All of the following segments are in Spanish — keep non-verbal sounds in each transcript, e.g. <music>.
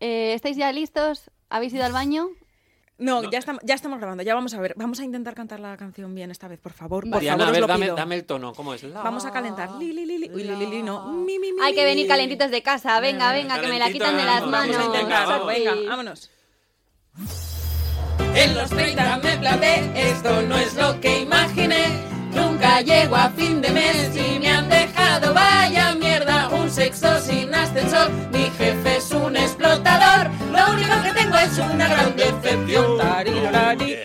Eh, ¿Estáis ya listos? ¿Habéis ido al baño? No, ya, estamos, ya estamos grabando, ya vamos a ver. Vamos a intentar cantar la canción bien esta vez, por favor. Por Diana, favor, a os ver, lo dame, pido. dame el tono, ¿cómo es? La- Vamos a calentar. Li, li, li, li. Uy, li, li, li, no. Mi, mi, mi, Hay que venir calentitos de casa. Venga, venga, que me la quitan de las manos. Vamos a intentar. Vamos. Venga, vámonos. En los 30 me planté, esto no es lo que imaginé. Nunca llego a fin de mes y me vaya mierda. Un sexo sin ascensor, mi jefe es un explotador. Lo único que tengo es una gran decepción. Tarirari.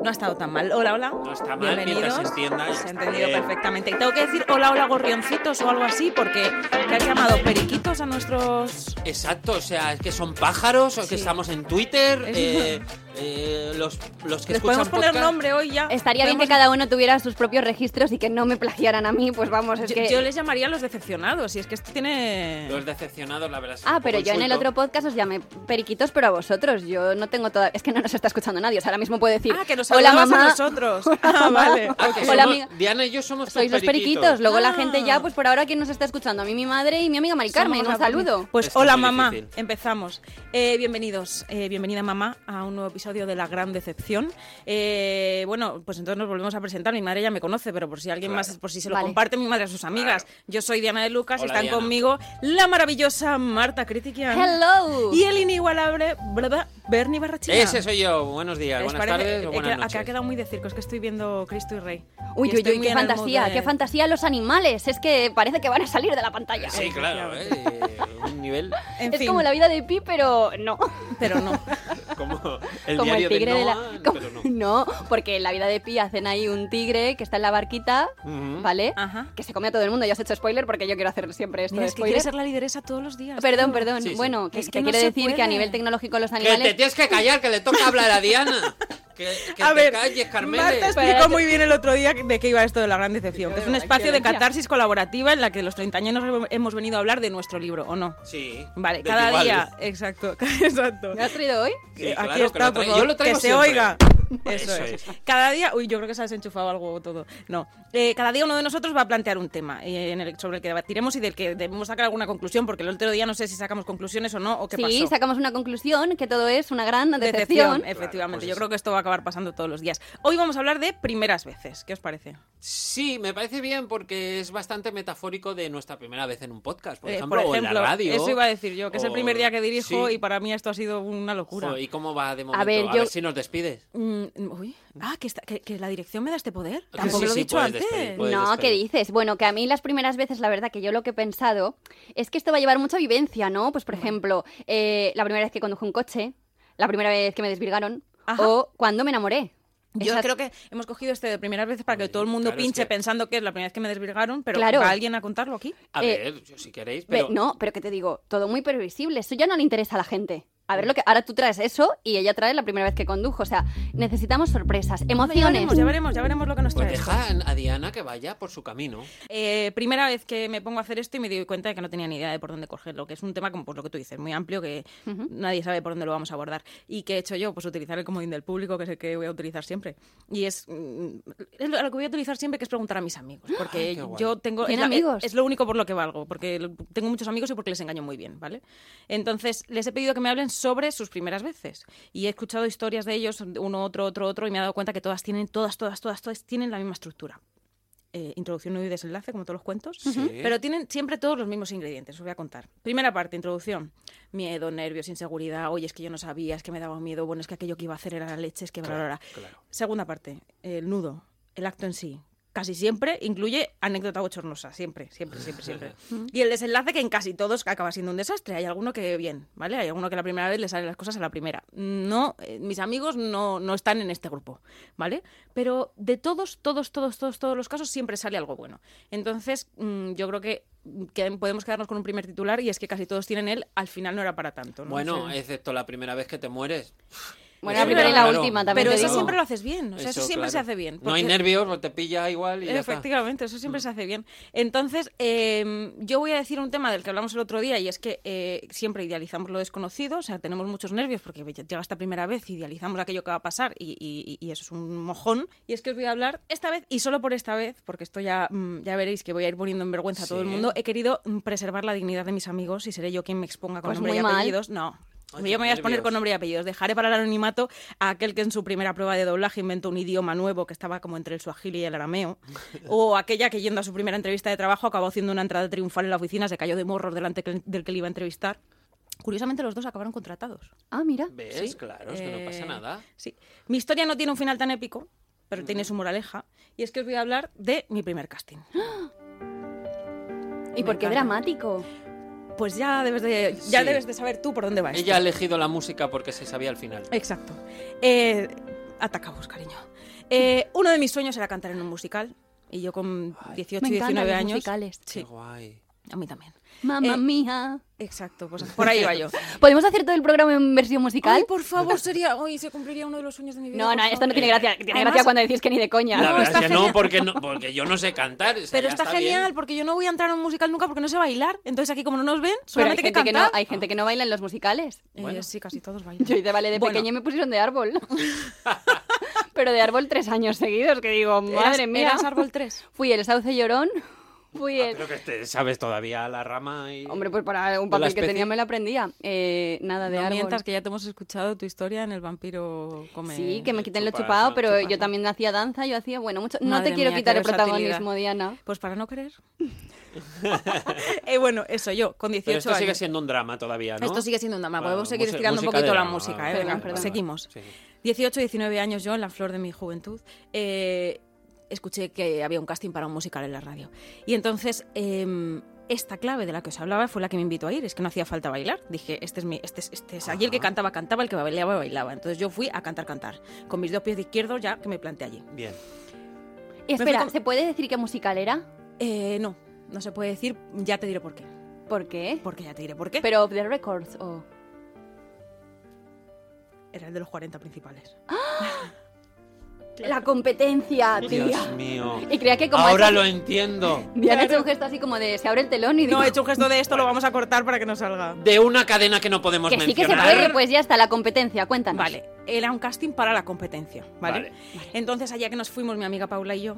No ha estado tan mal. Hola, hola. No está mal, mientras Bienvenidos. se entienda, Se ha entendido bien. perfectamente. Tengo que decir hola, hola, gorrioncitos o algo así, porque ¿qué has llamado periquitos a nuestros. Exacto, o sea, es que son pájaros, o que Sí. estamos en Twitter, <laughs> Es- eh, eh, los, los que Les escuchan podemos poner podcast- nombre hoy ya. Estaría bien que cada uno tuviera sus propios registros y que no me plagiaran a mí, pues vamos, es Yo, que... yo les llamaría los decepcionados, y es que esto tiene. Los decepcionados, la verdad. es Ah, pero yo en el otro podcast os llamé periquitos, pero a vosotros. Yo no tengo toda... Es que no nos está escuchando nadie. O sea, ahora mismo puedo decir... Ah, que nos Hola, mamá. a nosotros. <laughs> Ah, vale. Ah, que Hola, somos-. Diana y yo somos Sois los periquitos. periquitos. Luego la Ah. gente ya, pues por ahora, ¿quién nos está escuchando? A mí mi madre y mi amiga Mari Carmen. Somos Un saludo. Pues es hola mamá, difícil. empezamos. Eh, bienvenidos, eh, bienvenida mamá a un nuevo episodio de La Gran Decepción. Eh, bueno, pues entonces nos volvemos a presentar. Mi madre ya me conoce, pero por si alguien Claro. más, por si se lo Vale. comparte mi madre a sus amigas. Yo soy Diana de Lucas y Hola, están Diana. conmigo la maravillosa Marta Critiquian Hello. y el inigualable Bernie Barrachina. Ese soy yo. Buenos días, ¿Les buenas parece? tardes o buenas acá noches. ha quedado muy de circo, es que estoy viendo Cristo y Rey. Uy, Y uy, uy, qué fantasía, de- qué fantasía los animales. Es que parece que van a salir de la pantalla. Sí, claro, eh, un nivel En es fin, como la vida de Pi, pero no. pero no. <laughs> como el como el tigre de de la. Como- no. <laughs> no, porque en la vida de Pi hacen ahí un tigre que está en la barquita. ¿vale? Ajá. Que se come a todo el mundo. Ya os he hecho spoiler porque yo quiero hacer siempre esto Mira, de es que quiere spoiler. ser la lideresa todos los días. Perdón, tío. perdón. Sí, sí. Bueno, que, Es que que no se decir que a nivel tecnológico los Que animales. te tienes que callar, que le toca hablar a Diana. Que, que a te ver, calles. Marta explicó muy bien el otro día de qué iba esto de la gran decepción. que es un espacio de catarsis colaborativa en la que los treintañeros hemos venido a hablar de nuestro libro, ¿o no? Sí. Vale, cada día, exacto, <laughs> exacto. ¿Me has traído hoy? Sí, claro Aquí que está, por traigo. favor, Yo lo que se oiga. <laughs> Eso, Eso es. es. Cada día, uy, yo creo que se ha desenchufado algo todo. No, Eh, cada día uno de nosotros va a plantear un tema eh, en el- sobre el que debatiremos y del que debemos sacar alguna conclusión, porque el otro día no sé si sacamos conclusiones o no, o qué Sí, pasó. sacamos una conclusión, que todo es una gran Decepción, decepción. efectivamente. pues Yo creo que esto va a acabar pasando todos los días. Hoy vamos a hablar de primeras veces. ¿Qué os parece? Sí, me parece bien porque es bastante metafórico de nuestra primera vez en un podcast, por Eh, ejemplo, o en la radio. eso iba a decir yo, que es el primer día que dirijo Sí. y para mí esto ha sido una locura. Jo, ¿Y cómo va de momento? A ver, ver, yo- si nos despides. Mm, uy, ah, que, está- que- que la dirección me da este poder. Tampoco sí, lo he sí, dicho antes. despedir, No, ¿qué dices? Bueno, que a mí las primeras veces, la verdad, que yo lo que he pensado es que esto va a llevar mucha vivencia, ¿no? Pues, por ejemplo, eh, la primera vez que conduje un coche, la primera vez que me desvirgaron, Ajá. o cuando me enamoré. Yo creo que hemos cogido este de primeras veces para que todo el mundo claro, es pinche que- pensando que es la primera vez que me desvirgaron, pero Claro. ¿va alguien a contarlo aquí? A Eh, ver, si queréis, Ve, no, pero que te digo, todo muy previsible. Eso ya no le interesa a la gente. A ver lo que ahora tú traes eso y ella trae la primera vez que condujo. O sea, necesitamos sorpresas, Ya emociones. veremos, ya veremos, ya veremos lo que nos Pues trae. esto. deja a Diana que vaya por su camino. Eh, primera vez que me pongo a hacer esto y me doy cuenta de que no tenía ni idea de por dónde cogerlo, que es un tema como pues, lo que tú dices, muy amplio, que Ujú. nadie sabe por dónde lo vamos a abordar. ¿Y qué he hecho yo? Pues utilizar el comodín del público, que es el que voy a utilizar siempre. Y es, mm, es lo que voy a utilizar siempre, que es preguntar a mis amigos, porque <gasps> Ay, yo tengo... ¿Tiene es, amigos? es lo único por lo que valgo, porque tengo muchos amigos y porque les engaño muy bien, ¿vale? Entonces, les he pedido que me hablen sobre sus primeras veces. Y he escuchado historias de ellos, uno, otro, otro, otro, y me he dado cuenta que todas tienen, todas, todas, todas, todas tienen la misma estructura. Eh, introducción nudo y desenlace, como todos los cuentos. Sí. Pero tienen siempre todos los mismos ingredientes, os voy a contar. Primera parte, introducción. Miedo, nervios, inseguridad. Oye, es que yo no sabía, es que me daba miedo. Bueno, es que aquello que iba a hacer era la leche, es que bla, bla, bla. claro. Segunda parte, el nudo, el acto en sí. Casi siempre incluye anécdota bochornosa, siempre, siempre, siempre, siempre. <laughs> y el desenlace que en casi todos acaba siendo un desastre. Hay alguno que bien, ¿vale? Hay alguno que la primera vez le salen las cosas a la primera. No, eh, mis amigos no, no están en este grupo, ¿vale? Pero de todos, todos, todos, todos, todos los casos siempre sale algo bueno. Entonces, mm, yo creo que, que podemos quedarnos con un primer titular y es que casi todos tienen él, al final no era para tanto. ¿no? Bueno, excepto la primera vez que te mueres. Bueno, la primera y la Claro. última también Pero eso digo. siempre lo haces bien, o sea, eso, siempre claro. se hace bien. No hay nervios, te pilla igual y ya está. Efectivamente, eso siempre se hace bien. Entonces, eh, yo voy a decir un tema del que hablamos el otro día y es que eh, siempre idealizamos lo desconocido, o sea, tenemos muchos nervios porque llega esta primera vez, idealizamos aquello que va a pasar y, y- y eso es un mojón. Y es que os voy a hablar esta vez y solo por esta vez, porque esto ya, mm, ya veréis que voy a ir poniendo en vergüenza a todo el mundo, he querido mm, preservar la dignidad de mis amigos y seré yo quien me exponga con Pues nombre y mal. apellidos. No. Ay, yo me voy a exponer con nombre y apellidos. Dejaré para el anonimato a aquel que en su primera prueba de doblaje inventó un idioma nuevo que estaba como entre el suajili y el arameo. <laughs> o aquella que yendo a su primera entrevista de trabajo acabó haciendo una entrada triunfal en la oficina, se cayó de morros delante del que le iba a entrevistar. Curiosamente los dos acabaron contratados. Ah, mira. ¿Ves? Claro, es que no pasa Eh, nada. Sí. Mi historia no tiene un final tan épico, pero tiene su moraleja. Y es que os voy a hablar de mi primer casting. <gasps> ¿Y Me por qué encanta. dramático? Pues ya debes de, ya Sí. debes de saber tú por dónde va esto. Ella ha elegido la música porque se sabía al final. Exacto. Eh, atacamos, cariño. Eh, uno de mis sueños era cantar en un musical. Y yo con 18 Me y encantan 19 los años. musicales. Qué Sí, guay. a mí también. Mamma Eh, mía. Exacto, pues por ahí va yo. <laughs> ¿Podemos hacer todo el programa en versión musical? Ay, por favor, sería. Hoy se cumpliría uno de los sueños de mi vida. no, no, esto no tiene gracia. Tiene Además- gracia cuando decís que ni de coña. La No, verdad es que no porque, no, porque yo no sé cantar. o sea, Pero está, bien. genial, porque yo no voy a entrar a un musical nunca porque no sé bailar. Entonces aquí, como no nos ven, Pero hay solamente que gente que, no, hay gente que no baila en los musicales. Eh, Bueno. sí, casi todos bailan. Yo hice ballet de Bueno. pequeña y me pusieron de árbol. <laughs> <laughs> Pero de árbol tres años seguidos, que digo, ¿Eras- madre mía. eras árbol 3? Fui el sauce llorón. Fui Ah, el... pero que te sabes todavía la rama y... Hombre, pues para un ¿De la papel que tenía me la aprendía. Eh, nada de no árbol. mientas que ya te hemos escuchado tu historia en El vampiro come... Sí, que me quiten lo chupado, pero Chupas. yo también hacía danza, yo hacía, bueno, mucho... No Madre te quiero mía, quitar el protagonismo. Diana. Pues para no querer. <laughs> eh, bueno, eso, yo, con 18 Pero esto sigue siendo un drama todavía, ¿no? Esto sigue siendo un drama. Podemos seguir estirando un poquito la música. vale. ¿eh? Venga, Perdón, perdón. seguimos. Sí. 18, 19 años yo, en la flor de mi juventud, eh, escuché que había un casting para un musical en la radio. Y entonces, eh, esta clave de la que os hablaba fue la que me invitó a ir. Es que no hacía falta bailar. Dije, este es, mi, este es, este es aquí el que cantaba, cantaba, el que bailaba, bailaba. Entonces yo fui a cantar, cantar. Con mis dos pies de izquierdo ya que me planté allí. Bien. Espera, con- ¿se puede decir qué musical era? Eh, no, no se puede decir, ya te diré por qué. ¿Por qué? Porque ya te diré por qué. Pero off the records, o... Era el de los 40 principales. La competencia, tía. Dios mío. Y creía que como Ahora lo entiendo. <laughs> Diana ha hecho un gesto así como de se abre el telón y digo No, he hecho un gesto de esto, lo vamos a cortar para que no salga. De una cadena que no podemos que sí que se mencionar. puede, pues ya está, la competencia, cuéntanos. Vale, era un casting para la competencia, ¿vale? Vale. Entonces, allá que nos fuimos mi amiga Paula y yo,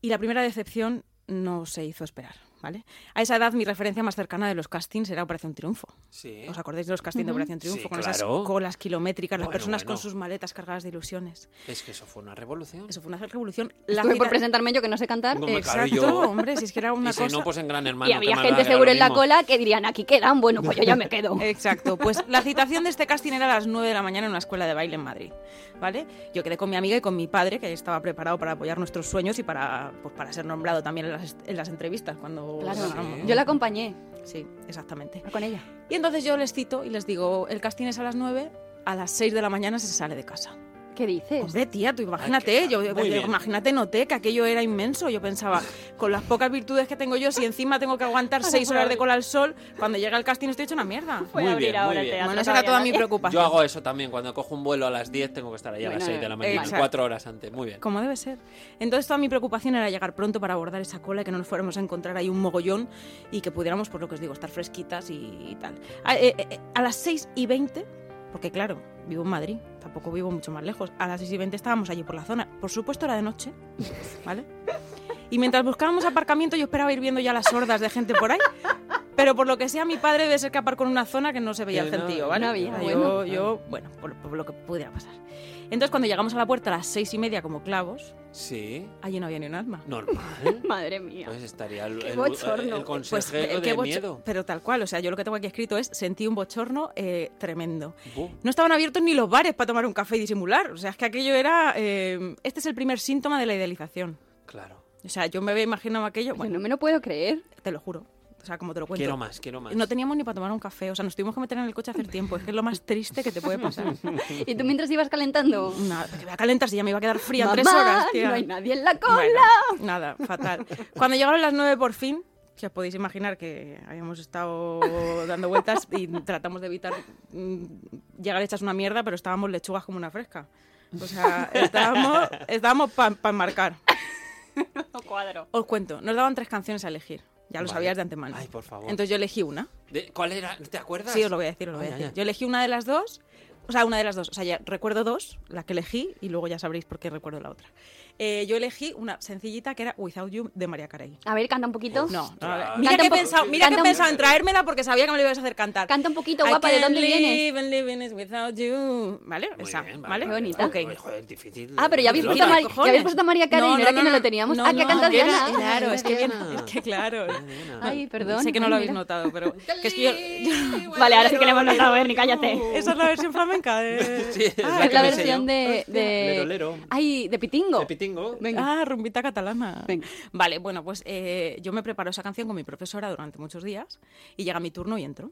y la primera decepción no se hizo esperar, ¿vale? A esa edad mi referencia más cercana de los castings era Operación Triunfo. Sí. ¿Os acordáis de los castings de Operación Triunfo? Sí, con esas colas kilométricas, las Bueno, personas con sus maletas cargadas de ilusiones. Es que eso fue una revolución. Eso fue una revolución. La Estuve por presentarme yo que no sé cantar. No, Exacto, yo- hombre, si es que era una <laughs> y si cosa... no, pues en Gran Hermano. y había gente seguro en la cola que dirían, aquí quedan, bueno, pues yo ya me quedo. <laughs> Exacto, pues la citación de este casting era a las 9 de la mañana en una escuela de baile en Madrid, ¿vale? Yo quedé con mi amiga y con mi padre, que estaba preparado para apoyar nuestros sueños y para, pues, para ser nombrado también en las, en las entrevistas. cuando Claro, yo la acompañé Sí, exactamente. con ella. Y entonces yo les cito y les digo, el casting es a las 9, a las 6 de la mañana se sale de casa. ¿Qué dices? Hombre, tía, tú imagínate, yo, bien. imagínate, noté que aquello era inmenso. Yo pensaba, con las pocas virtudes que tengo yo, si encima tengo que aguantar <laughs> seis horas de cola al sol, cuando llega el casting estoy hecho una mierda. Voy Muy a abrir bien, ahora muy bien. Bueno, no esa era toda mi preocupación. Yo hago eso también. Cuando cojo un vuelo a las 10 tengo que estar ahí a las Bueno, 6 de la mañana. exacto. Cuatro horas antes. Muy bien. Como debe ser. Entonces toda mi preocupación era llegar pronto para abordar esa cola y que no nos fuéramos a encontrar ahí un mogollón y que pudiéramos, por lo que os digo, estar fresquitas y, y tal. A, eh, eh, a las 6 y 20, porque claro, vivo en Madrid, tampoco vivo mucho más lejos, a las 6 y 20 estábamos allí por la zona. Por supuesto era de noche, <laughs> ¿vale? Y mientras buscábamos aparcamiento yo esperaba ir viendo ya las hordas de gente por ahí. Pero por lo que sea, mi padre debe ser aparcó en una zona que no se veía Que el no- gentío, ¿vale? no había, yo, bueno. yo, bueno, por, por lo que pudiera pasar. Entonces, cuando llegamos a la puerta a las seis y media como clavos, Sí. allí no había ni un alma. Normal. <laughs> Madre mía. Pues estaría el, Qué el, bochorno. el Pues, consejero eh, qué de bocho- miedo. Pero tal cual, o sea, yo lo que tengo aquí escrito es sentí un bochorno eh, tremendo. No estaban abiertos ni los bares para tomar un café y disimular. O sea, es que aquello era... eh, este es el primer síntoma de la idealización. Claro. O sea, yo me había imaginado aquello... Yo Bueno, no me lo puedo creer. te lo juro. O sea, como te lo cuento. Quiero más, quiero más. No teníamos ni para tomar un café. O sea, nos tuvimos que meter en el coche a hacer tiempo. Es que es lo más triste que te puede pasar. <laughs> ¿Y tú mientras ibas calentando? Nada, que voy a calentar si ya me iba a quedar fría en Mamá, tres horas. tía. no hay nadie en la cola. Bueno, nada, fatal. Cuando llegaron las nueve por fin, que os podéis imaginar que habíamos estado dando vueltas y tratamos de evitar mm, llegar hechas una mierda, pero estábamos lechugas como una fresca. O sea, estábamos, estábamos para enmarcar. <laughs> cuadro. Os cuento, nos daban tres canciones a elegir. Ya lo Vale. sabías de antemano. Ay, por favor. Entonces yo elegí una. De- ¿Cuál era? ¿Te acuerdas? Sí, os lo voy a decir, os lo voy a Ay, decir. ay, ay. Yo elegí una de las dos, o sea, una de las dos. O sea, ya recuerdo dos, la que elegí, y luego ya sabréis por qué recuerdo la otra. Eh, yo elegí una sencillita que era Without You de María Carey. A ver, canta un poquito. No, no, mira Canta que he pensado, mira que he canta pensado en traérmela porque sabía que me lo ibas a hacer cantar. Canta un poquito, I guapa, ¿de dónde vienes? live and living is without you. ¿Vale? Muy Esa, bien, ¿vale? Qué bonita. Ok. Joder, difícil. Ah, pero ya habéis puesto, a notar. Mari- ya habéis puesto a María Carey, no, era que no lo teníamos. ah, que ha cantado que era- Diana. Claro, Ah, es que, bien, es que claro. Ay, perdón. Sé que no lo habéis notado, pero <laughs> que es que yo, yo- <laughs> Vale, ahora sí que le hemos notado, Berni, cállate. <laughs> esa es la versión flamenca de Sí, es Ah, la versión de, Hostia, de... Lero, lero. Ay, de Pitingo. De Pitingo. Venga. Ah, rumbita catalana. Venga. Vale, bueno, pues eh, yo me preparo esa canción con mi profesora durante muchos días y llega mi turno y entro.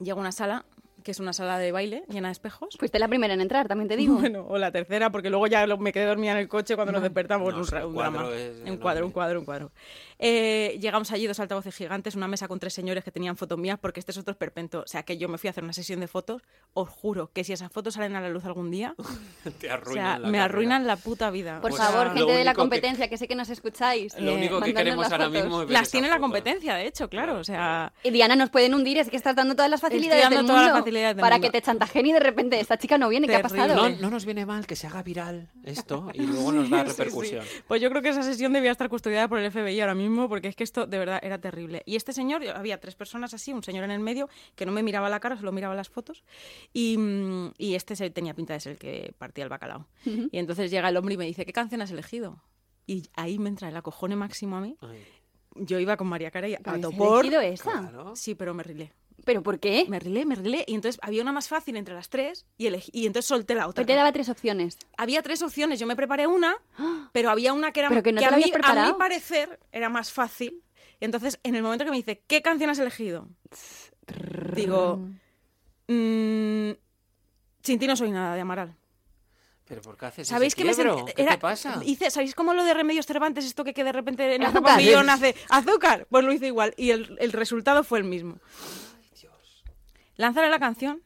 Llego a una sala, que es una sala de baile llena de espejos. Fuiste la primera en entrar, también te digo. <laughs> Bueno, o la tercera, porque luego ya lo- me quedé dormida en el coche cuando nos despertamos. No, un, un cuadro drama. es Un cuadro, un cuadro, un cuadro. Eh, llegamos allí, dos altavoces gigantes, una mesa con tres señores que tenían fotos mías, porque este es otro esperpento. O sea, que yo me fui a hacer una sesión de fotos. Os juro que si esas fotos salen a la luz algún día, <laughs> Te o arruinan sea, la me carrera. arruinan la puta vida. Por O Pues, sea, favor, gente de la único que- competencia, que... sé que nos escucháis. Lo eh, único que queremos las ahora fotos. mismo es ver Las tiene la competencia, de hecho, claro. O sea, Y Diana nos pueden hundir, es que estás dando todas las facilidades dando del todas las mundo del para mundo. que te chantajeen y de repente esta chica no viene, ¿qué ha Terrible. pasado? No, no nos viene mal que se haga viral esto y <laughs> luego nos da Sí, sí. repercusión. Pues yo creo que esa sesión debía estar custodiada por el FBI ahora mismo, porque es que esto de verdad era terrible. Y este señor, había tres personas así, un señor en el medio, que no me miraba la cara, solo miraba las fotos, y, mm, y este se, tenía pinta de ser el que partía el bacalao. Y entonces llega el hombre y me dice, ¿qué canción has elegido? Y ahí me entra el acojone máximo a mí. Ay, Yo iba con María Carey a ¿Habéis topor. elegido esa? claro. Sí, pero me rilé. ¿Pero por qué? Me rilé, me rilé. Y entonces había una más fácil entre las tres y, elegí- y entonces solté la otra. Te daba tres opciones. Había tres opciones, yo me preparé una, pero había una que era Pero que no te a, mí, a mi parecer era más fácil. Entonces, en el momento que me dice, ¿qué canción has elegido? Digo, mm, Sin ti no soy nada, de Amaral. ¿Pero por qué haces ¿Sabéis ese que me era- te pasa? Hice, ¿Sabéis cómo lo de Remedios Cervantes, esto que, que de repente en el papillón hace azúcar? Pues lo hice igual y el, el resultado fue el mismo. Lanzaré la canción,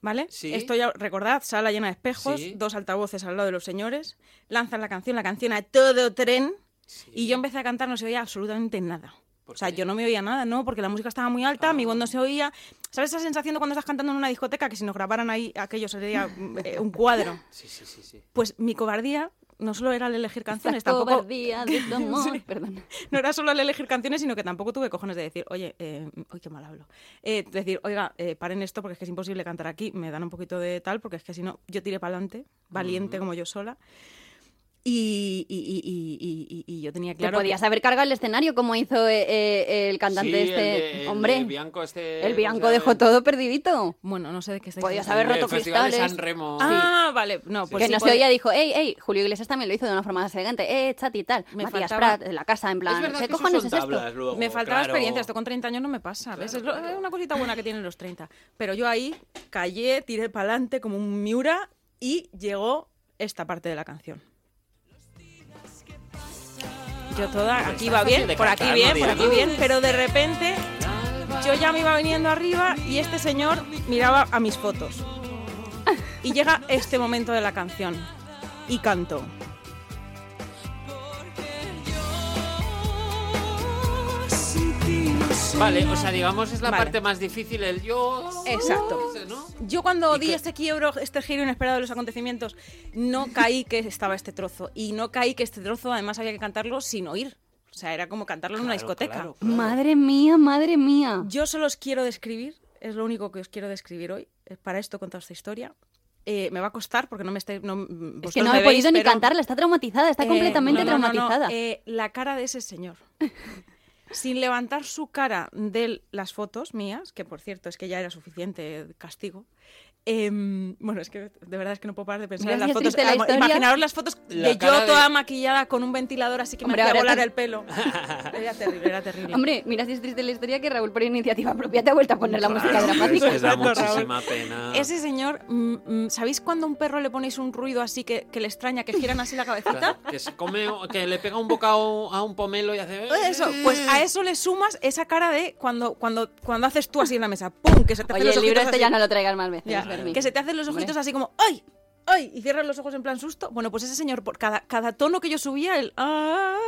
¿vale? Sí. Esto ya, recordad, sala llena de espejos, Sí. dos altavoces al lado de los señores. Lanzan la canción, la canción a todo tren. Sí. Y yo empecé a cantar, no se oía absolutamente nada. ¿Por O sea, yo no me oía nada, ¿no? Porque la música estaba muy alta, mi voz Ah. no se oía. ¿Sabes esa sensación de cuando estás cantando en una discoteca que si nos grabaran ahí aquello sería eh, un cuadro? Sí, sí, sí, sí. Pues mi cobardía no solo era el elegir canciones, Esta tampoco cobardía de <laughs> tu amor. Sí. Perdón. no era solo el elegir canciones, sino que tampoco tuve cojones de decir, oye, eh, uy, qué mal hablo. Eh, decir, oiga, eh, paren esto porque es que es imposible cantar aquí, me dan un poquito de tal, porque es que si no, yo tiré para adelante, valiente como yo sola. Y, y, y, y, y- y- y yo tenía Te claro. podías que- haber cargado el escenario como hizo eh, eh, el cantante Sí, el este. de- el Hombre, de Bianco este... el ¿cómo Bianco se dejó llama? todo perdidito. Bueno, no sé de qué estáis Podías haber El roto de cristales. San Remo. Ah, vale. No, pues que sí, no se pues- oía, dijo, ey, ey, Julio Iglesias también lo hizo de una forma más elegante. Eh, chat y tal. Me Matías faltaba- Prat, en la casa, en Es plan, verdad ¿qué que cojones es esto? luego, Me faltaba claro. experiencia, esto con 30 años no me pasa. ¿ves? Es, lo- es una cosita buena que tienen los 30. Pero yo ahí callé, tiré para adelante como un miura y llegó esta parte de la canción. Yo toda, Hombre, aquí va bien, por aquí bien, ¿no, por aquí bien, pero de repente yo ya me iba viniendo arriba y este señor miraba a mis fotos. Y llega este momento de la canción y canto. Vale, o sea, digamos es la Vale. parte más difícil, el yo... Exacto. Yo cuando ¿Y di qué? este quiebro, este giro inesperado de los acontecimientos, no caí que estaba este trozo. Y no caí que este trozo además había que cantarlo sin oír. O sea, era como cantarlo en una Claro, discoteca. claro, claro. Madre mía, madre mía. Yo solo os quiero describir, es lo único que os quiero describir hoy. Para esto he contado esta historia. Eh, me va a costar porque no me estáis... No, Es que no me he veis, podido ni pero, cantarla, está traumatizada, está eh, completamente no, no, no, no, traumatizada. eh, la cara de ese señor. <laughs> Sin levantar su cara de las fotos mías, que por cierto es que ya era suficiente castigo. Em, bueno, es que de verdad es que no puedo parar de pensar en si las fotos. la. Imaginaros las fotos La de yo de- toda maquillada con un ventilador así que Hombre, me hacía volar te- el pelo. <laughs> Era terrible, era terrible. Hombre, mira si es triste la historia que Raúl por iniciativa propia te ha vuelto a poner la música dramática. es que da muchísima pena. Ese señor, mm, mm, ¿sabéis cuando a un perro le ponéis un ruido así que, que le extraña, que giran así la cabecita? Que se come, que le pega un bocado a un pomelo y hace... Eso, pues a eso le sumas esa cara de cuando, cuando, cuando haces tú así en la mesa, ¡pum! Que se te Oye, los el libro este así. ya no lo traigas más veces, Ya, Que se te hacen los Hombre. ojitos así como ¡ay! ¡ay! Y cierras los ojos en plan susto. Bueno, pues ese señor, por cada, cada tono que yo subía, el ¡ah!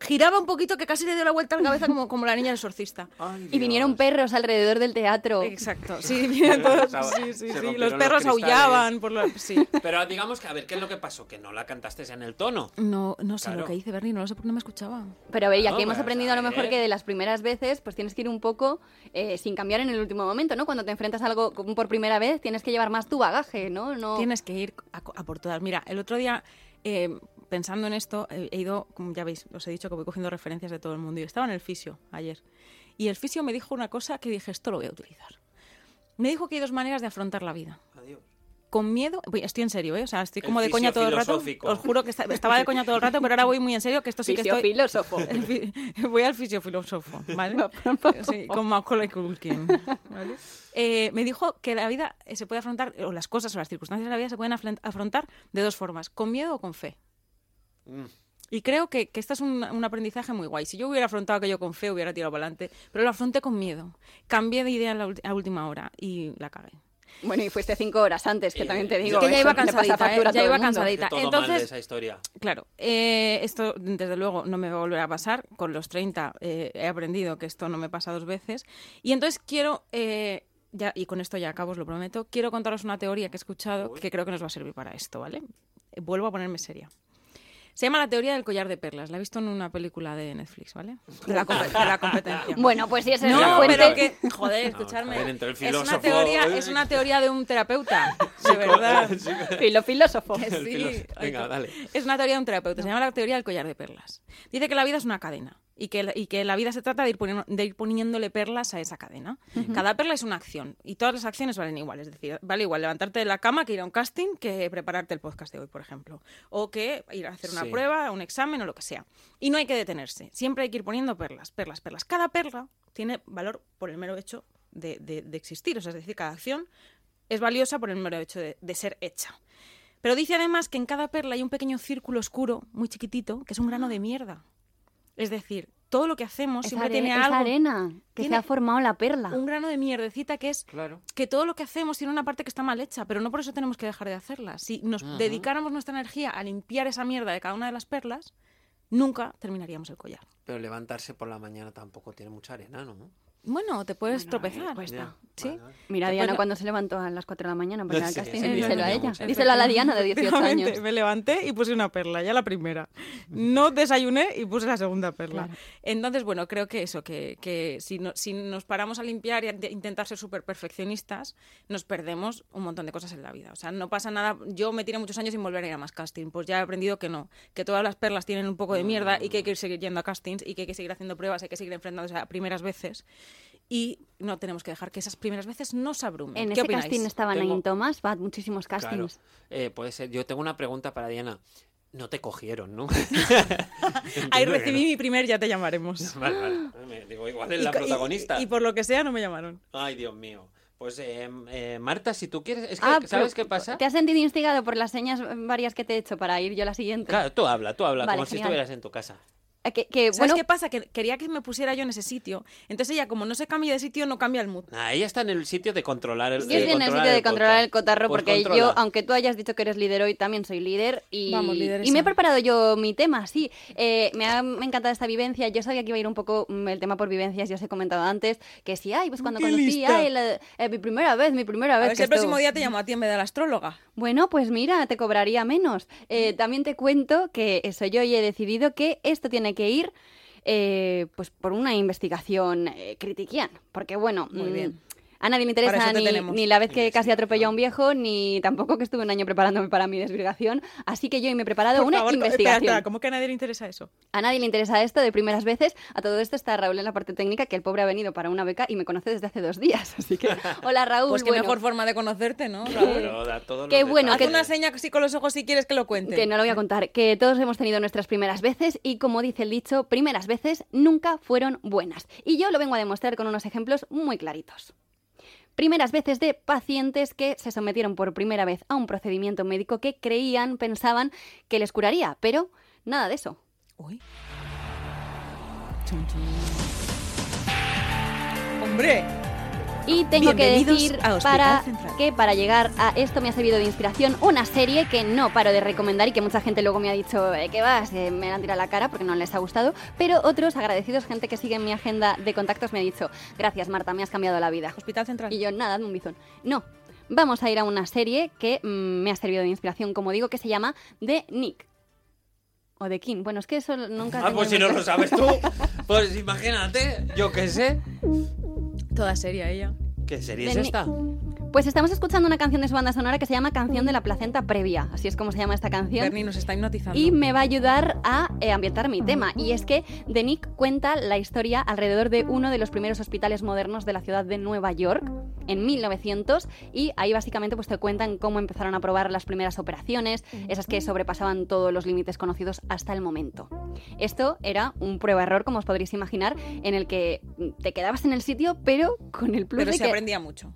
Giraba un poquito que casi le dio la vuelta a la cabeza como, como la niña del exorcista. <laughs> Ay, Y vinieron perros alrededor del teatro. Exacto, <laughs> sí, vinieron todos, <laughs> sí, sí, sí. Los perros aullaban por la... Sí. Pero digamos que, a ver, ¿qué es lo que pasó? Que no la cantaste en el tono. No, no sé Claro. lo que hice, Bernie, no lo sé porque no me escuchaba. Pero a ver, y aquí No, hemos aprendido a lo mejor que de las primeras veces, pues tienes que ir un poco eh, sin cambiar en el último momento, ¿no? Cuando te enfrentas a algo como por primera vez, tienes que llevar más tu bagaje, ¿no? no... Tienes que ir a, a por todas. Mira, el otro día, eh, pensando en esto, he, ido, como ya veis, os he dicho que voy cogiendo referencias de todo el mundo. Y estaba en el fisio ayer. Y el fisio me dijo una cosa que dije, esto lo voy a utilizar. Me dijo que hay dos maneras de afrontar la vida. Adiós. Con miedo, voy- estoy en serio, ¿eh? O sea, estoy El como de coña todo el rato. Os juro que esta- estaba de coña todo el rato, pero ahora voy muy en serio, que esto sí que estoy... filósofo. <laughs> El fi- Voy al fisiofilósofo, ¿vale? <laughs> Sí, con Macaulay Culkin. ¿vale? Eh, me dijo que la vida se puede afrontar, o las cosas o las circunstancias de la vida se pueden afrontar de dos formas, con miedo o con fe. Mm. Y creo que, que este es un, un aprendizaje muy guay. Si yo hubiera afrontado aquello con fe, hubiera tirado para adelante, pero lo afronté con miedo. Cambié de idea a la, a última hora y la cagué. Bueno, y fuiste cinco horas antes, que Eh, también te es digo. que ya iba cansadita, ¿eh? a Ya iba cansadita. De todo Entonces- mal de esa historia. Claro, eh, esto desde luego no me va a volver a pasar. Con los 30 eh, he aprendido que esto no me pasa dos veces. Y entonces quiero, eh, ya, y con esto ya acabo, os lo prometo, quiero contaros una teoría que he escuchado Uy. que creo que nos va a servir para esto, ¿vale? Vuelvo a ponerme seria. Se llama la teoría del collar de perlas. La he visto en una película de Netflix, ¿vale? De la, <laughs> compe- de la competencia. Bueno, pues si esa es No, la fuente... pero que, joder, No, escucharme. joder, el es, una teoría, es una teoría de un terapeuta, <laughs> de verdad. Filo filósofo. Que El sí. Venga, dale. Es una teoría de un terapeuta, se llama la teoría del collar de perlas. Dice que la vida es una cadena y que, la- y que la vida se trata de ir, poniendo- de ir poniéndole perlas a esa cadena. Cada perla es una acción y todas las acciones valen igual. Es decir, vale igual levantarte de la cama que ir a un casting que prepararte el podcast de hoy, por ejemplo. O que ir a hacer una Sí. prueba, un examen o lo que sea. Y no hay que detenerse. Siempre hay que ir poniendo perlas, perlas, perlas. Cada perla tiene valor por el mero hecho de, de- de existir. O sea, es decir, cada acción es valiosa por el mero hecho de, de ser hecha. Pero dice además que en cada perla hay un pequeño círculo oscuro, muy chiquitito, que es un grano de mierda. Es decir, todo lo que hacemos Esa, siempre tiene esa algo, arena que tiene se ha formado la perla. un grano de mierdecita que es Claro. que todo lo que hacemos tiene una parte que está mal hecha, pero no por eso tenemos que dejar de hacerla. Si nos dedicáramos nuestra energía a limpiar esa mierda de cada una de las perlas, nunca terminaríamos el collar. Pero levantarse por la mañana tampoco tiene mucha arena, ¿no? Bueno, te puedes Bueno, tropezar. Ya, Sí. vale, vale. Mira Diana puedes- cuando se levantó a las 4 de la mañana para ir al casting. sí, Díselo a ella. Díselo a la Diana de 18 Efectivamente, años. Me levanté y puse una perla, ya la primera. No desayuné y puse la segunda perla. Claro. Entonces, bueno, creo que eso, que, que si, no- si nos paramos a limpiar y a intentar ser súper perfeccionistas, nos perdemos un montón de cosas en la vida. O sea, no pasa nada. Yo me tiré muchos años sin volver a ir a más casting. Pues ya he aprendido que no, que todas las perlas tienen un poco de mierda y que hay que seguir yendo a castings y que hay que seguir haciendo pruebas, hay que seguir enfrentándose a primeras veces. Y no tenemos que dejar que esas primeras veces nos abrumen. En ¿Qué ese opináis? casting estaban Tengo- ahí en Thomas, va muchísimos Claro. castings. Eh, puede ser. Yo tengo una pregunta para Diana. No te cogieron, ¿no? <laughs> <laughs> Ahí recibí mi primer ya te llamaremos. <laughs> Vale, vale. <gasps> Me digo, igual es Y la y- protagonista. Y, por lo que sea no me llamaron. Ay, Dios mío. Pues, eh, eh, Marta, si tú quieres... Es que, Ah, ¿sabes qué pasa? ¿Te has sentido instigado por las señas varias que te he hecho para ir yo a la siguiente? Claro, tú habla, tú habla, Vale, como si estuvieras en tu casa. Eh, Que, que, ¿Sabes bueno, qué pasa? Que quería que me pusiera yo en ese sitio. Entonces ella, como no se cambia de sitio, no cambia el mood. Ah, ella está en el sitio de controlar el Yo estoy en el sitio de controlar el cotarro Pues porque controla. yo, aunque tú hayas dicho que eres líder hoy, también soy líder y, Vamos, y me he preparado yo mi tema, sí. Eh, me ha me encantado esta vivencia. Yo sabía que iba a ir un poco mm, el tema por vivencias, ya os he comentado antes, que sí, ay, pues cuando ¡Qué conocí, ay, la- eh, mi primera vez, mi primera A vez. ver si que el próximo día te llamo a ti en vez de la astróloga. Bueno, pues mira, te cobraría menos. Eh, también te cuento que eso yo hoy he decidido que esto tiene que ir eh, pues por una investigación eh, critiquian. Porque bueno, Muy mm, bien. A nadie le interesa ni, la vez que casi atropelló a un viejo, ni tampoco que estuve un año preparándome para mi desvirgación. Así que yo hoy me he preparado Por una favor, investigación. espera, ¿cómo que a nadie le interesa eso? A nadie le interesa esto de primeras veces. A todo esto está Raúl en la parte técnica, que el pobre ha venido para una beca y me conoce desde hace dos días. <laughs> Así que, hola Raúl. Pues qué bueno, mejor forma de conocerte, ¿no? Raúl? Qué bueno, Haz que- una seña así con los ojos si quieres que lo cuente. Que no lo voy a contar, que todos hemos tenido nuestras primeras veces y como dice el dicho, primeras veces nunca fueron buenas. Y yo lo vengo a demostrar con unos ejemplos muy claritos primeras veces de pacientes que se sometieron por primera vez a un procedimiento médico que creían, pensaban que les curaría, pero nada de eso. ¡Hombre! Y tengo que decir para Central. que para llegar a esto me ha servido de inspiración una serie que no paro de recomendar y que mucha gente luego me ha dicho "¿Eh, ¿qué vas? Eh, me la han tirado la cara porque no les ha gustado, pero otros agradecidos, gente que sigue en mi agenda de contactos me ha dicho gracias Marta, me has cambiado la vida. Hospital Central. Y yo, nada, dame un bizón. No, vamos a ir a una serie que mm, me ha servido de inspiración, como digo, que se llama The Nick. O The King. Bueno, es que eso nunca... Ah, pues si no lo sabes tú, <laughs> pues imagínate, yo qué sé. Toda seria ella. ¿Qué serie es esta? Pues estamos escuchando una canción de su banda sonora que se llama Canción de la Placenta Previa. Así es como se llama esta canción. Bernie nos está hipnotizando. Y me va a ayudar a eh, ambientar mi tema. Y es que The Nick cuenta la historia alrededor de uno de los primeros hospitales modernos de la ciudad de Nueva York en 1900 y ahí básicamente pues te cuentan cómo empezaron a probar las primeras operaciones, esas que sobrepasaban todos los límites conocidos hasta el momento. Esto era un prueba-error, como os podréis imaginar, en el que te quedabas en el sitio, pero con el plus Pero de se que... aprendía mucho.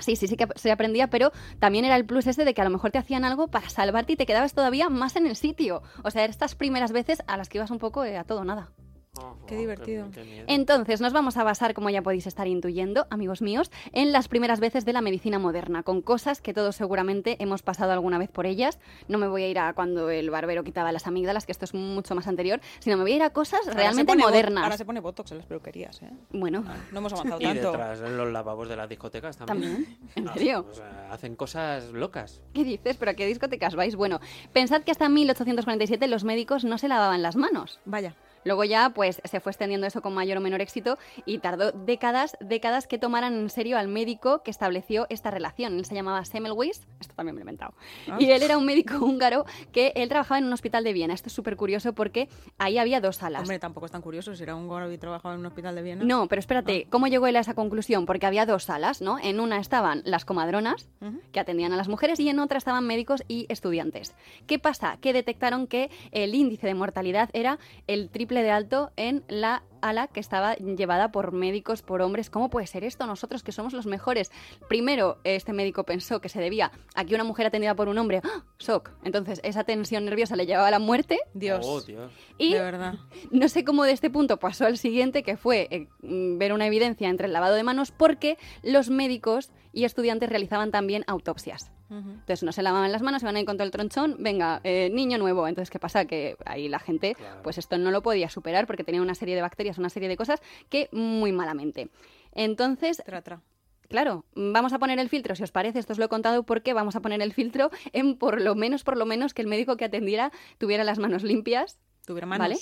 Sí, sí, sí que se aprendía, pero también era el plus ese de que a lo mejor te hacían algo para salvarte y te quedabas todavía más en el sitio. O sea, estas primeras veces a las que ibas un poco eh, a todo nada. Oh, Qué divertido. qué. Entonces, nos vamos a basar, como ya podéis estar intuyendo, amigos míos, en las primeras veces de la medicina moderna, con cosas que todos seguramente hemos pasado alguna vez por ellas. No me voy a ir a cuando el barbero quitaba las amígdalas, que esto es mucho más anterior, sino me voy a ir a cosas Ahora realmente modernas. Ahora se pone botox en las peluquerías, ¿eh? Bueno, No hemos avanzado Y tanto. detrás, en los lavabos de las discotecas también. también. <laughs> ¿En serio? o sea, hacen cosas locas. ¿Qué dices? ¿Pero a qué discotecas vais? Bueno, pensad que hasta 1847 los médicos no se lavaban las manos. Vaya. Luego ya pues se fue extendiendo eso con mayor o menor éxito y tardó décadas, décadas que tomaran en serio al médico que estableció esta relación. Él se llamaba Semmelweis, esto también me lo he inventado. Ah. Y él era un médico húngaro que él trabajaba en un hospital de Viena. Esto es súper curioso porque ahí había dos salas. Hombre, tampoco es tan curioso. Si era gordo y trabajaba en un hospital de Viena. No, pero espérate, ¿cómo llegó él a esa conclusión? Porque había dos salas, ¿no? En una estaban las comadronas, que atendían a las mujeres, y en otra estaban médicos y estudiantes. ¿Qué pasa? Que detectaron que el índice de mortalidad era el triple de alto en la ala que estaba llevada por médicos, por hombres. ¿Cómo puede ser esto? Nosotros que somos los mejores. Primero, este médico pensó que se debía a que una mujer atendida por un hombre, ¡ah! shock. Entonces, esa tensión nerviosa le llevaba a la muerte. Dios. Oh, Dios. Y De verdad. no sé cómo de este punto pasó al siguiente, que fue eh, mm, ver una evidencia entre el lavado de manos, porque los médicos y estudiantes realizaban también autopsias. Entonces no se lavaban las manos, se van ahí con todo el tronchón, venga, eh, niño nuevo. Entonces, ¿qué pasa? Que ahí la gente, Claro. pues esto no lo podía superar porque tenía una serie de bacterias, una serie de cosas que muy malamente. Entonces, Tra, tra. Claro, vamos a poner el filtro, si os parece, esto os lo he contado porque vamos a poner el filtro en por lo menos, por lo menos que el médico que atendiera tuviera las manos limpias, Tuviera manos. ¿vale?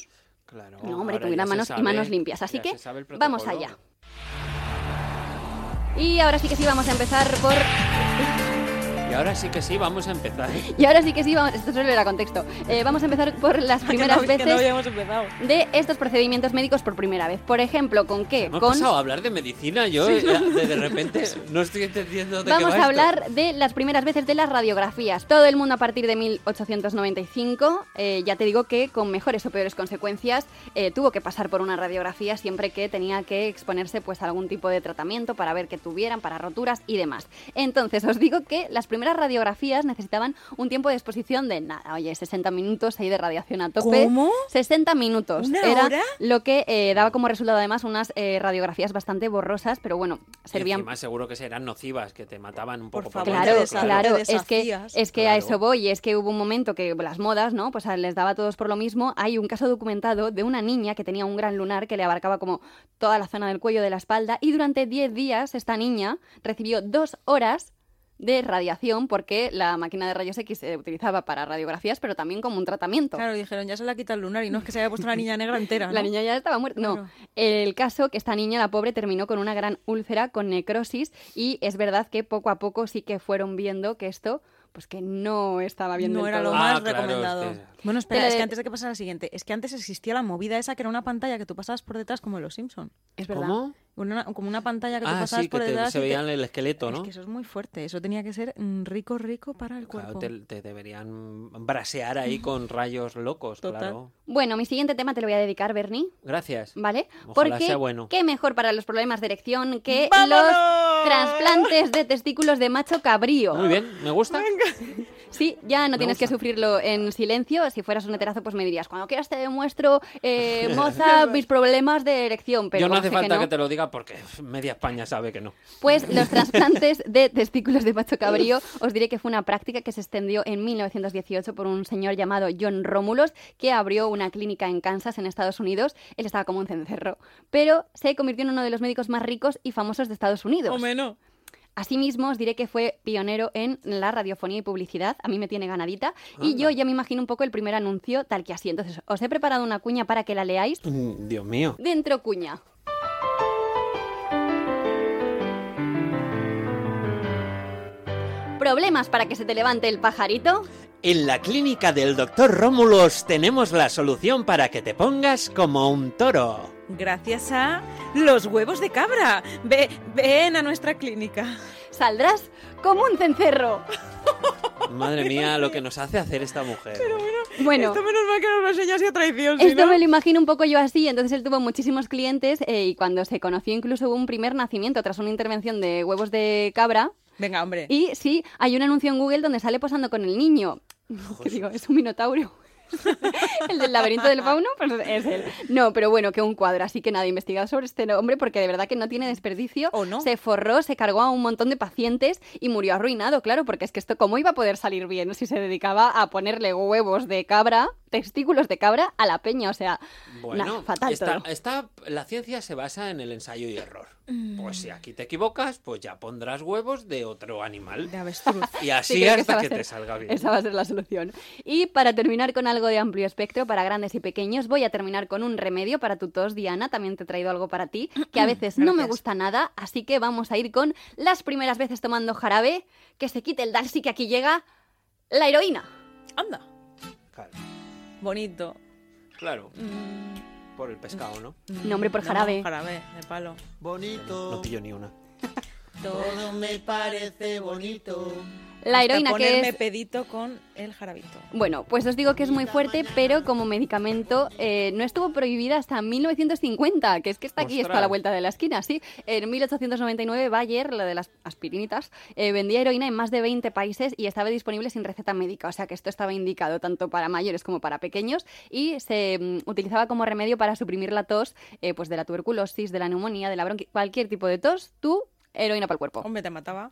Claro. No, hombre, tuviera manos y manos limpias. Así que vamos allá. Y ahora sí que sí vamos a empezar por... Y ahora sí que sí, vamos a empezar. <laughs> Y ahora sí que sí, vamos... esto solo era contexto. Eh, vamos a empezar por las primeras <laughs> que no, que no veces de estos procedimientos médicos por primera vez. Por ejemplo, ¿con qué? Hemos Con... pasado a hablar de medicina, yo eh, de, de repente no estoy entendiendo de qué Vamos va a esto. hablar de las primeras veces de las radiografías. Todo el mundo a partir de 1895, eh, ya te digo que con mejores o peores consecuencias, eh, tuvo que pasar por una radiografía siempre que tenía que exponerse pues, a algún tipo de tratamiento para ver que tuvieran, para roturas y demás. Entonces, os digo que las primeras radiografías necesitaban un tiempo de exposición de nada, oye, 60 minutos ahí de radiación a tope. ¿Cómo? 60 minutos. ¿Una Era hora? lo que eh, daba como resultado además unas eh, radiografías bastante borrosas, pero bueno, Y servían encima seguro que serán nocivas, que te mataban un Por poco favor, Claro, te desha- claro, te es que, es que a Claro. eso voy, es que hubo un momento que las modas, ¿no? Pues a- les daba a todos por lo mismo. Hay un caso documentado de una niña que tenía un gran lunar que le abarcaba como toda la zona del cuello de la espalda y durante 10 días esta niña recibió dos horas de radiación porque la máquina de rayos X se utilizaba para radiografías, pero también como un tratamiento. Claro, dijeron, ya se le ha quitado el lunar y no es que se haya puesto la niña negra entera. ¿no? La niña ya estaba muerta. No, Claro. el caso que esta niña, la pobre, terminó con una gran úlcera, con necrosis, y es verdad que poco a poco sí que fueron viendo que esto, pues que no estaba bien no del era lo todo. Ah, más claro, recomendado. Bueno, espera, es que antes de que pasara la siguiente, es que antes existía la movida esa que era una pantalla que tú pasabas por detrás como en los Simpson. Es verdad. ¿Cómo? Una, como una pantalla que tú Ah, pasabas sí, que por detrás. se y te- veían el esqueleto, Es ¿no? que eso es muy fuerte. Eso tenía que ser mm, rico, rico para el Claro, cuerpo. te, te deberían brasear ahí <laughs> con rayos locos, Total. claro. Bueno, mi siguiente tema te lo voy a dedicar, Bernie. Gracias. ¿Vale? Ojalá Porque sea bueno. qué mejor para los problemas de erección que ¡Vámonos! los trasplantes de testículos de macho cabrío. Muy bien, me gusta. <laughs> Sí, ya no Me tienes que sufrirlo en silencio. Si fueras un heterazo, pues me dirías, cuando quieras te demuestro, eh, <laughs> moza, mis problemas de erección. Pero Yo no hace falta que, no, te lo diga porque media España sabe que no. Pues los <laughs> trasplantes de testículos de macho cabrío, os diré que fue una práctica que se extendió en 1918 por un señor llamado John Rómulos, que abrió una clínica en Kansas, en Estados Unidos. Él estaba como un cencerro, pero se convirtió en uno de los médicos más ricos y famosos de Estados Unidos. Hombre, no. Asimismo, os diré que fue pionero en la radiofonía y publicidad. A mí me tiene ganadita. Y yo ya me imagino un poco el primer anuncio tal que así. Entonces, os he preparado una cuña para que la leáis. Mm, Dios mío. Dentro cuña. ¿Problemas para que se te levante el pajarito? En la clínica del doctor Rómulos tenemos la solución para que te pongas como un toro. Gracias a los huevos de cabra. Ve, ven a nuestra clínica. Saldrás como un cencerro. <laughs> Madre mía, lo que nos hace hacer esta mujer. Bueno, Esto menos mal que nos lo enseñas y a traición. Esto me lo imagino un poco yo así, entonces él tuvo muchísimos clientes eh, y cuando se conoció incluso hubo un primer nacimiento tras una intervención de huevos de cabra Venga, hombre. y sí, hay un anuncio en Google donde sale posando con el niño. <laughs> ¿Qué digo? Es un minotauro. <laughs> el del laberinto del fauno, pues es él. No, pero bueno, que un cuadro. Así que nada, investigado sobre este hombre porque de verdad que no tiene desperdicio. ¿O no? Se forró, se cargó a un montón de pacientes y murió arruinado, claro, porque es que esto, ¿cómo iba a poder salir bien si se dedicaba a ponerle huevos de cabra, testículos de cabra a la peña? O sea, Bueno, fatal está, todo. está- la ciencia se basa en el ensayo y error. Pues si aquí te equivocas, pues ya pondrás huevos de otro animal. De avestruz. <laughs> Y así Sí, que hasta que ser- te salga bien. Esa va a ser la solución. Y para terminar con algo de amplio espectro para grandes y pequeños, voy a terminar con un remedio para tu tos, Diana. También te he traído algo para ti, que a <clears throat> veces no me gusta nada, así que vamos a ir con las primeras veces tomando jarabe, que se quite el dalsi que aquí llega, la heroína. Anda. Claro, Bonito. claro, Mm, por el pescado, ¿no? No, hombre, por jarabe. Jarabe, de palo. Bonito, No pillo ni una. todo me parece bonito. La Hasta heroína que ponerme es... pedito con el jarabito. Bueno, pues os digo que es muy fuerte, pero como medicamento eh, no estuvo prohibida hasta 1950, que es que está aquí, está a la vuelta de la esquina, sí. En 1899 Bayer, lo de las aspirinitas, eh, vendía heroína en más de 20 países y estaba disponible sin receta médica, o sea que esto estaba indicado tanto para mayores como para pequeños y se mm, utilizaba como remedio para suprimir la tos eh, pues de la tuberculosis, de la neumonía, de la bronquitis, cualquier tipo de tos, tú, heroína para el cuerpo. Hombre, te mataba.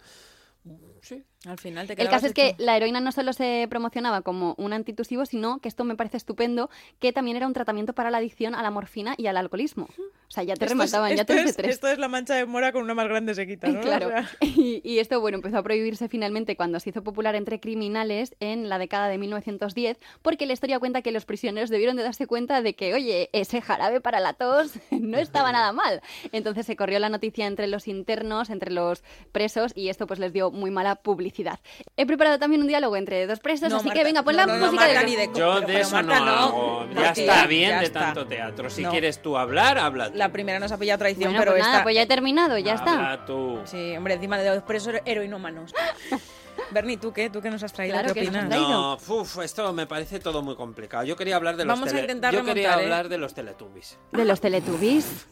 Sí. Al final te El caso es que hecho- la heroína no solo se promocionaba como un antitusivo, sino que esto me parece estupendo, que también era un tratamiento para la adicción a la morfina y al alcoholismo. O sea, ya te Esto es- remataban, ya te es, tres. Esto es la mancha de mora con una más grande se quita, <laughs> ¿no? Claro. O sea, <laughs> Y, y esto, bueno, empezó a prohibirse finalmente cuando se hizo popular entre criminales en la década de 1910, porque la historia cuenta que los prisioneros debieron de darse cuenta de que, oye, ese jarabe para la tos <laughs> no estaba nada mal. Entonces se corrió la noticia entre los internos, entre los presos, y esto pues les dio muy mala publicidad. He preparado también un diálogo entre dos presos, No, así Marta, que venga, pon no, la no, no, música Marta, de... Yo de eso Marta, no, no. hago. Ya está bien ya de está. tanto teatro. Si No. quieres tú hablar, habla tú. La primera nos ha pillado traición, Bueno, pero pues esta... nada, pues ya he terminado, ya está. Habla tú. Sí, hombre, encima de los presos heroinómanos. <laughs> Bernie, ¿tú qué? ¿Tú qué nos has traído? Claro, ¿Qué ¿qué nos has opinas? traído? No, uf, esto me parece todo muy complicado. Yo quería hablar de los Vamos a intentar Yo quería remontar, ¿eh? hablar de los Teletubbies. De los Teletubbies.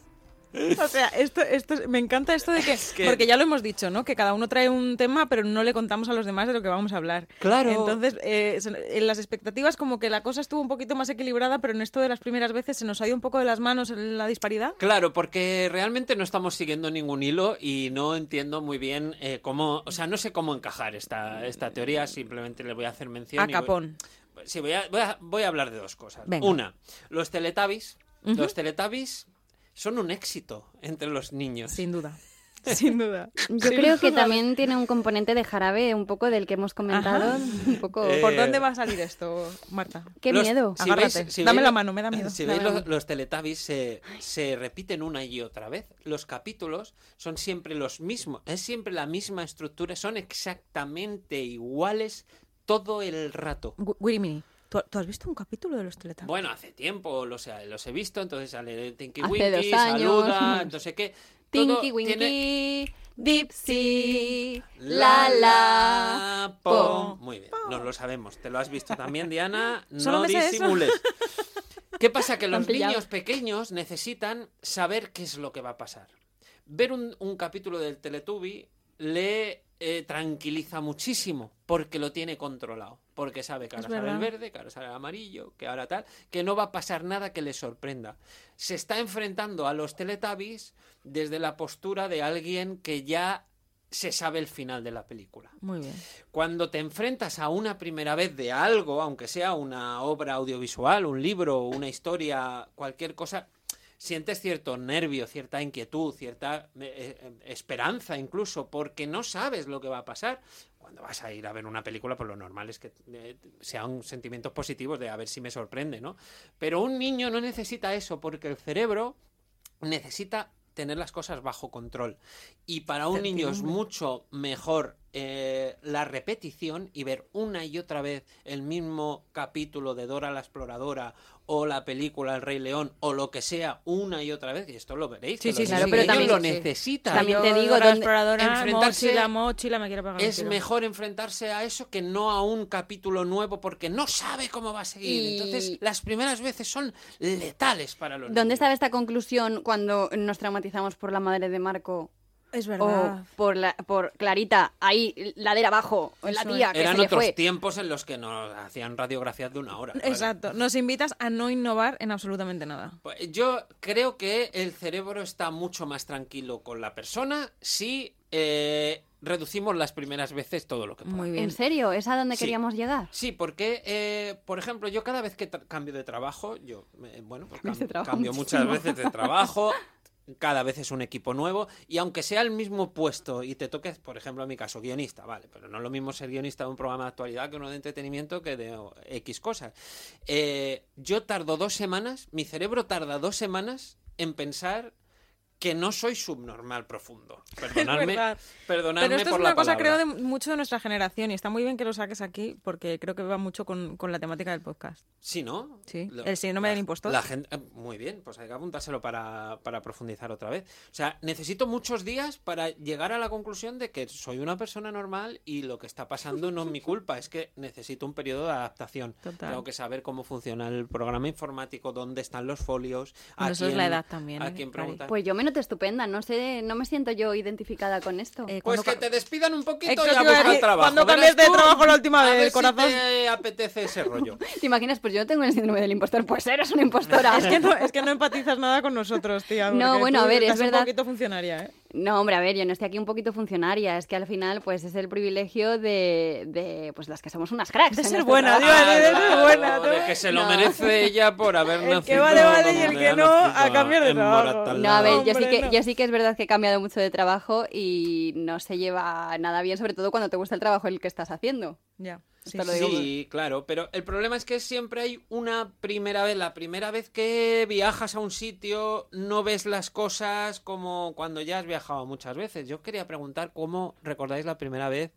O sea, esto, esto es- me encanta esto de que, que- Porque ya lo hemos dicho, ¿no? Que cada uno trae un tema, pero no le contamos a los demás de lo que vamos a hablar. Claro. Entonces, eh, en las expectativas como que la cosa estuvo un poquito más equilibrada, pero en esto de las primeras veces se nos ha ido un poco de las manos la disparidad. Claro, porque realmente no estamos siguiendo ningún hilo y no entiendo muy bien eh, cómo, o sea, no sé cómo encajar esta, esta teoría, simplemente le voy a hacer mención. A voy- capón. Sí, voy a, voy, a, voy a hablar de dos cosas. Venga. Una, los Teletubbies. Los Teletubbies son un éxito entre los niños. Sin duda. <laughs> Sin duda. Yo Sin creo que también tiene un componente de jarabe, un poco del que hemos comentado, un poco... Eh, ¿Por dónde va a salir esto, Marta? ¡Qué Los- miedo! si Agárrate. veis- si Dame veis la mano, me da miedo. <laughs> Si Dame veis los, los Teletubbies se, se repiten una y otra vez. Los capítulos son siempre los mismos. Es siempre la misma estructura. Son exactamente iguales todo el rato. Guirimini, ¿tú, tú has visto un capítulo de los Teletubbies? Bueno, hace tiempo los, he- los he visto, entonces sale Tinky Hace Winky, dos años. saluda, no sé qué. Tinky tiene- Winky, Dipsy, la la, po. Muy bien, nos lo sabemos. ¿Te lo has visto también, Diana? <laughs> No disimules. ¿Qué pasa? Que <laughs> los niños pequeños necesitan saber qué es lo que va a pasar. Ver un, un capítulo del Teletubby le eh, tranquiliza muchísimo porque lo tiene controlado. Porque sabe que Es ahora sale el verde, que ahora sale el amarillo, que ahora tal, que no va a pasar nada que le sorprenda. Se está enfrentando a los Teletubbies desde la postura de alguien que ya se sabe el final de la película. Muy bien. Cuando te enfrentas a una primera vez de algo, aunque sea una obra audiovisual, un libro, una historia, cualquier cosa, sientes cierto nervio, cierta inquietud, cierta eh, eh, esperanza incluso, porque no sabes lo que va a pasar. Cuando vas a ir a ver una película, pues lo normal es que eh, sean sentimientos positivos de a ver si me sorprende, ¿no? Pero un niño no necesita eso, porque el cerebro necesita tener las cosas bajo control. Y para un niño es mucho mejor eh, la repetición y ver una y otra vez el mismo capítulo de Dora la Exploradora o la película El Rey León o lo que sea una y otra vez, y esto lo veréis. Sí, que sí, claro, pero también- lo sí. necesitan. También te digo, Dora donde- exploradora, enfrentarse- mochila, mochila, me quiero Es mejor enfrentarse a eso que no a un capítulo nuevo porque no sabe cómo va a seguir. Y- Entonces, las primeras veces son letales para los ¿Dónde niños. estaba esta conclusión cuando nos traumatizamos por la madre de Marco? Es O verdad. por, la, por Clarita, ahí, ladera abajo, la Eso tía que Eran se le otros fue. tiempos en los que nos hacían radiografías de una hora. ¿vale? Exacto. Nos invitas a no innovar en absolutamente nada. Pues Yo creo que el cerebro está mucho más tranquilo con la persona si eh, reducimos las primeras veces todo lo que podamos. Muy bien. ¿En serio? ¿Es a donde Sí. queríamos llegar? Sí, porque, eh, por ejemplo, yo cada vez que cambio de trabajo, yo, eh, bueno, pues <laughs> cambio muchas veces de trabajo, <laughs> cada vez es un equipo nuevo, y aunque sea el mismo puesto y te toque, por ejemplo, en mi caso, guionista, vale, pero no es lo mismo ser guionista de un programa de actualidad que uno de entretenimiento que de X cosas. Eh, yo tardo dos semanas, mi cerebro tarda dos semanas en pensar que no soy subnormal profundo. <laughs> Perdonadme, perdonadme Pero esto es por una la cosa, creo, de mucho de nuestra generación y está muy bien que lo saques aquí porque creo que va mucho con, con la temática del podcast. Sí, ¿no? Sí, el síndrome la- del impostor. La gente, eh, muy bien, pues hay que apuntárselo para, para profundizar otra vez. O sea, necesito muchos días para llegar a la conclusión de que soy una persona normal y lo que está pasando no es mi culpa, es que necesito un periodo de adaptación. Total. Tengo que saber cómo funciona el programa informático, dónde están los folios, a Bueno, eso es quién- la edad también, a ¿eh, quién preguntar. Pues yo me noto estupenda, no sé, no me siento yo identificada con esto. Eh, Pues cuando que te despidan un poquito y a buscar trabajo. cuando cambiaste de trabajo la última a vez, ver si corazón. te apetece ese rollo. <laughs> ¿Te imaginas? Pues yo no tengo el síndrome del impostor. Pues eres una impostora. <laughs> Es que, no, es que no empatizas nada con nosotros, tía. No, bueno, a ver, es verdad. un poquito funcionaria, ¿eh? No, hombre, a ver, yo no estoy aquí un poquito funcionaria. Es que al final, pues es el privilegio de, de pues las que somos unas cracks. De ser este buena. Dios, de ser buena, de que se lo No. merece ella por haber El que nacido vale, vale, y el que no, a nacido, cambiar de trabajo. No, a ver, yo sí, Hombre, que, no. yo sí que es verdad que he cambiado mucho de trabajo y no se lleva nada bien, sobre todo cuando te gusta el trabajo en el que estás haciendo. Ya. Sí, Esto lo sí. digo Sí, claro, pero el problema es que siempre hay una primera vez. La primera vez que viajas a un sitio no ves las cosas como cuando ya has viajado muchas veces. Yo quería preguntar cómo recordáis la primera vez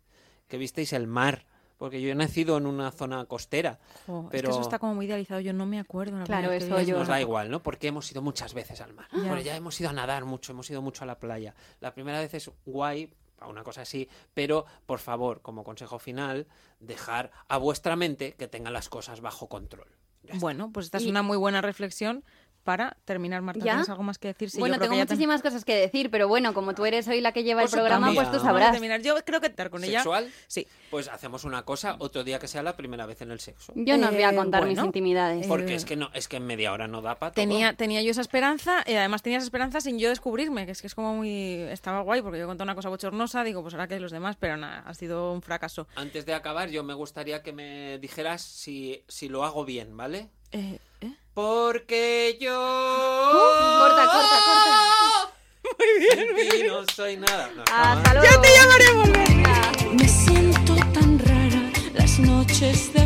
que visteis el mar. Porque yo he nacido en una zona costera. Jo, Es pero- que eso está como muy idealizado, yo no me acuerdo. la Claro, eso yo- Nos da igual, ¿no? Porque hemos ido muchas veces al mar. Ya hemos ido a nadar mucho, hemos ido mucho a la playa. La primera vez es guay, a una cosa así, pero por favor, como consejo final, dejar a vuestra mente que tenga las cosas bajo control. Bueno, pues esta es una muy buena reflexión para terminar, Marta. ¿Ya? ¿Tienes algo más que decir? Sí, bueno, yo creo tengo que ya ten- muchísimas cosas que decir, pero bueno, como tú eres hoy la que lleva el programa, también. pues tú sabrás. terminar. Yo creo que estar con ella. ¿Sexual? Sí. Pues hacemos una cosa, otro día que sea la primera vez en el sexo. Yo no os voy a Eh, contar mis intimidades. eh, Porque es que no, es que en media hora no da para todo. Tenía, tenía yo esa esperanza y además tenía esa esperanza sin yo descubrirme, que es que es como muy... Estaba guay porque yo conté una cosa bochornosa, digo, pues ahora que los demás, pero nada, ha sido un fracaso. Antes de acabar, yo me gustaría que me dijeras si, si lo hago bien, ¿vale? Eh, ¿eh? Porque yo. corta, corta, corta. <laughs> Muy bien. no soy nada. No, Hasta luego. llamaré a volver! Venga. Me siento tan rara las noches de